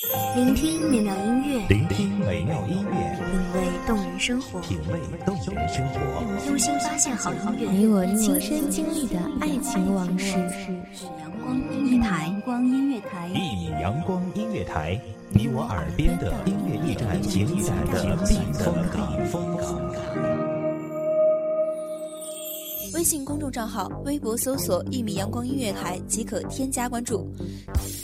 聆听美妙音乐，聆听美妙音乐，品味动人生活，品味动人生活，用心发现好音乐，你我亲身经历的爱情往事。阳光音乐台，阳光音乐台，一米阳光音乐台，你我耳边的音乐驿站，情感的避风港。微信公众账号、微博搜索“一米阳光音乐台”即可添加关注。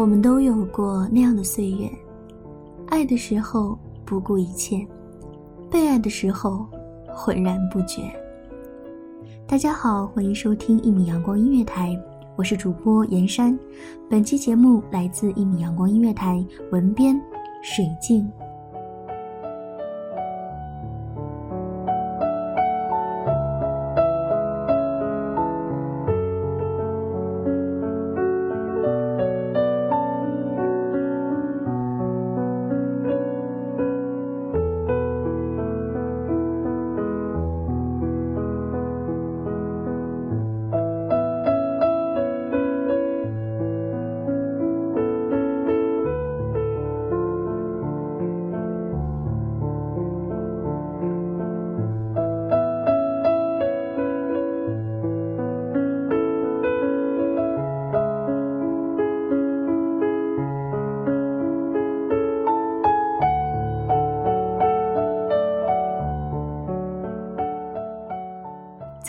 我们都有过那样的岁月，爱的时候不顾一切，被爱的时候浑然不觉。大家好，欢迎收听一米阳光音乐台，我是主播严山。本期节目来自一米阳光音乐台，文编水静。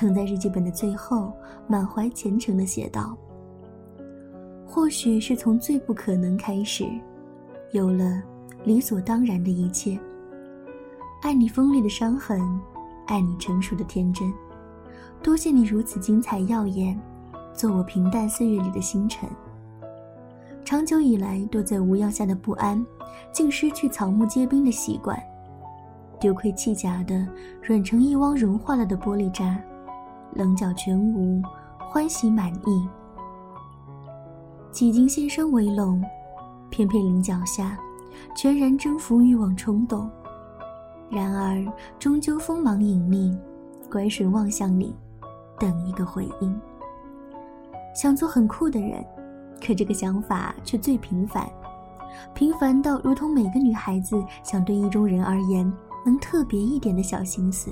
曾在日记本的最后，满怀虔诚地写道：“或许是从最不可能开始，有了理所当然的一切。爱你锋利的伤痕，爱你成熟的天真。多谢你如此精彩耀眼，做我平淡岁月里的星辰。长久以来躲在无恙下的不安，竟失去草木皆兵的习惯。丢盔弃甲的，软成一汪融化了的玻璃渣。”棱角全无，欢喜满意。几经先生围拢，偏偏棱角下，全然征服欲望冲动。然而终究锋芒隐匿，拐水望向你，等一个回应。想做很酷的人，可这个想法却最平凡，平凡到如同每个女孩子想对意中人而言能特别一点的小心思。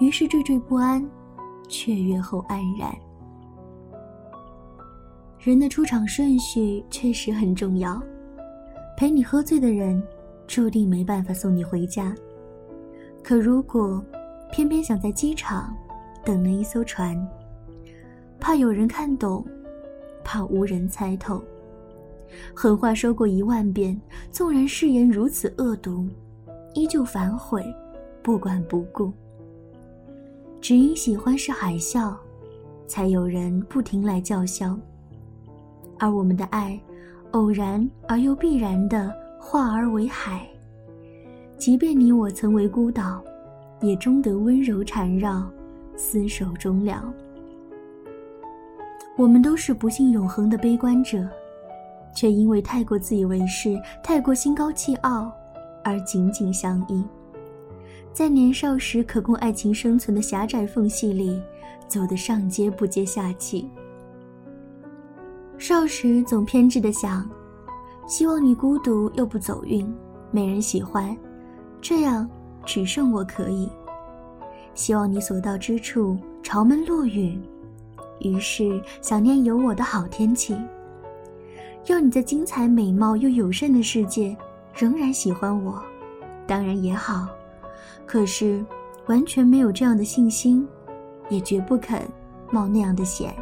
于是惴惴不安，雀跃后黯然。人的出场顺序确实很重要。陪你喝醉的人，注定没办法送你回家。可如果偏偏想在机场等那一艘船，怕有人看懂，怕无人猜透，狠话说过一万遍，纵然誓言如此恶毒，依旧反悔，不管不顾。只因喜欢是海啸，才有人不停来叫嚣。而我们的爱，偶然而又必然的化而为海。即便你我曾为孤岛，也终得温柔缠绕，厮守终了。我们都是不信永恒的悲观者，却因为太过自以为是，太过心高气傲，而紧紧相依。在年少时可供爱情生存的狭窄缝隙里，走得上接不接下气。少时总偏执的想，希望你孤独又不走运，没人喜欢，这样只剩我可以。希望你所到之处朝门落雨，于是想念有我的好天气。要你在精彩美貌又友善的世界仍然喜欢我，当然也好。可是，完全没有这样的信心，也绝不肯冒那样的险。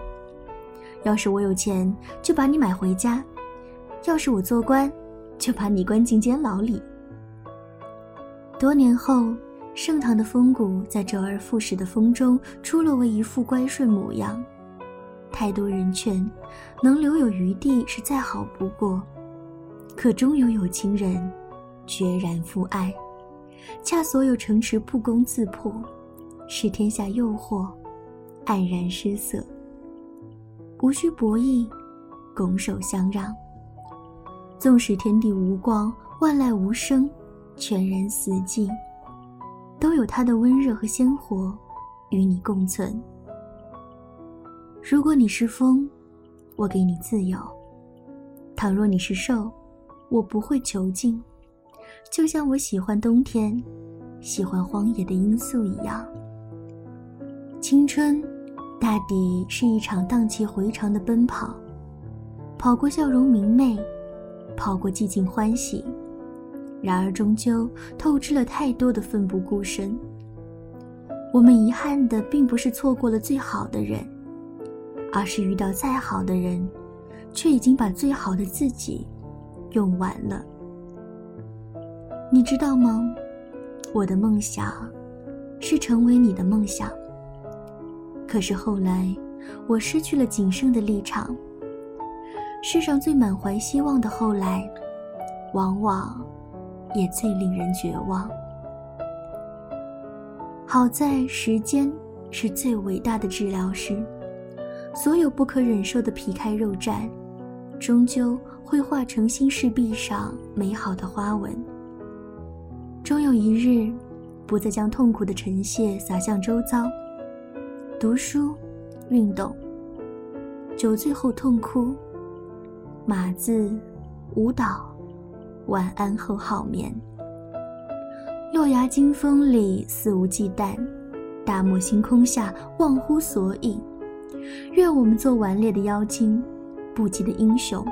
要是我有钱，就把你买回家，要是我做官，就把你关进监牢里。多年后，盛唐的风骨在周而复始的风中出落为一副乖顺模样。太多人劝，能留有余地是再好不过，可终有有情人决然负爱，恰所有城池不攻自破，使天下诱惑黯然失色。无需博弈，拱手相让。纵使天地无光，万籁无声，全然死寂，都有它的温热和鲜活，与你共存。如果你是风，我给你自由；倘若你是兽，我不会囚禁。就像我喜欢冬天，喜欢荒野的罂粟一样。青春，大抵是一场荡气回肠的奔跑，跑过笑容明媚。跑过寂静欢喜，然而终究透支了太多的奋不顾身。我们遗憾的并不是错过了最好的人，而是遇到再好的人，却已经把最好的自己用完了。你知道吗？我的梦想是成为你的梦想。可是后来，我失去了仅剩的立场。世上最满怀希望的后来，往往也最令人绝望。好在时间是最伟大的治疗师，所有不可忍受的皮开肉绽，终究会化成心事壁上美好的花纹。终有一日，不再将痛苦的尘屑洒向周遭。读书，运动，酒醉后痛哭。码字，舞蹈，晚安后好眠。落崖惊风里肆无忌惮，大漠星空下忘乎所以。愿我们做顽劣的妖精，不羁的英雄，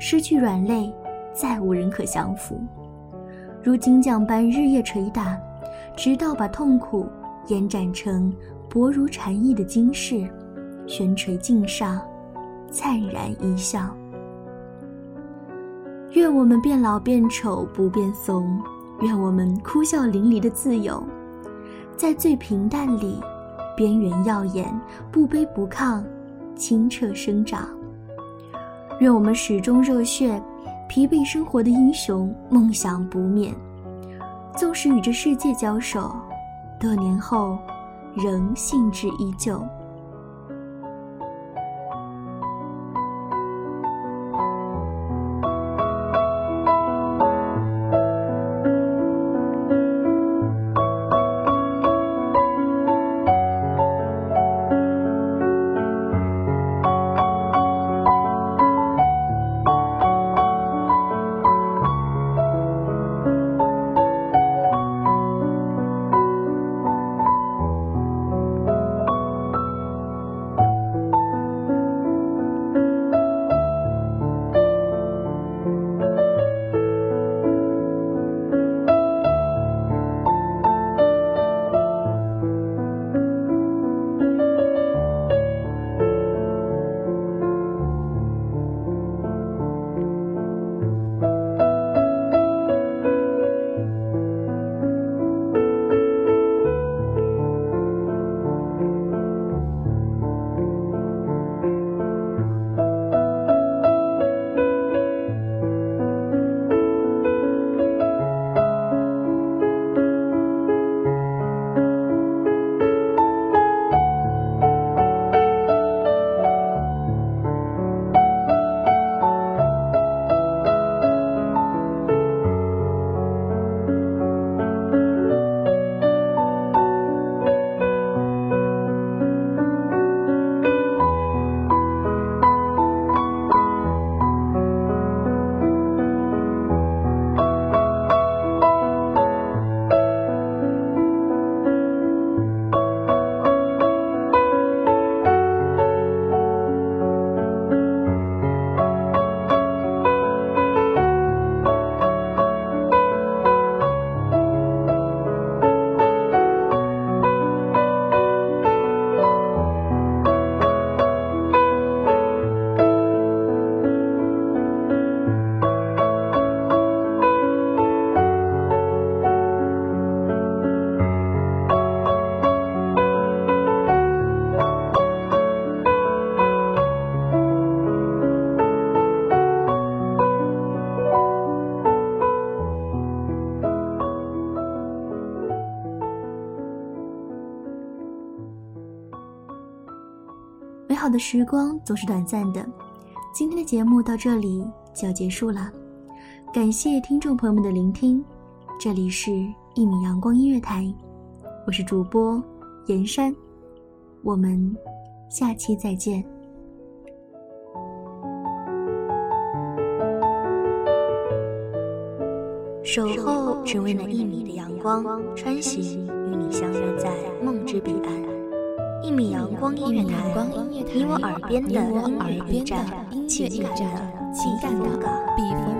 失去软肋，再无人可降服。如金匠般日夜捶打，直到把痛苦延展成薄如蝉翼的金饰，悬垂镜上，灿然一笑。愿我们变老变丑不变怂，愿我们哭笑淋漓的自由，在最平淡里，边缘耀眼，不卑不亢，清澈生长。愿我们始终热血，疲惫生活的英雄梦想不灭，纵使与这世界交手，多年后仍兴致依旧。的时光总是短暂的，今天的节目到这里就要结束了。感谢听众朋友们的聆听，这里是《一米阳光音乐台》，我是主播严山，我们下期再见。守候只为那一米的阳光，穿行与你相约在梦之彼岸。一米阳光音乐台，你我耳边的音乐驿站，情感的情感的避风港。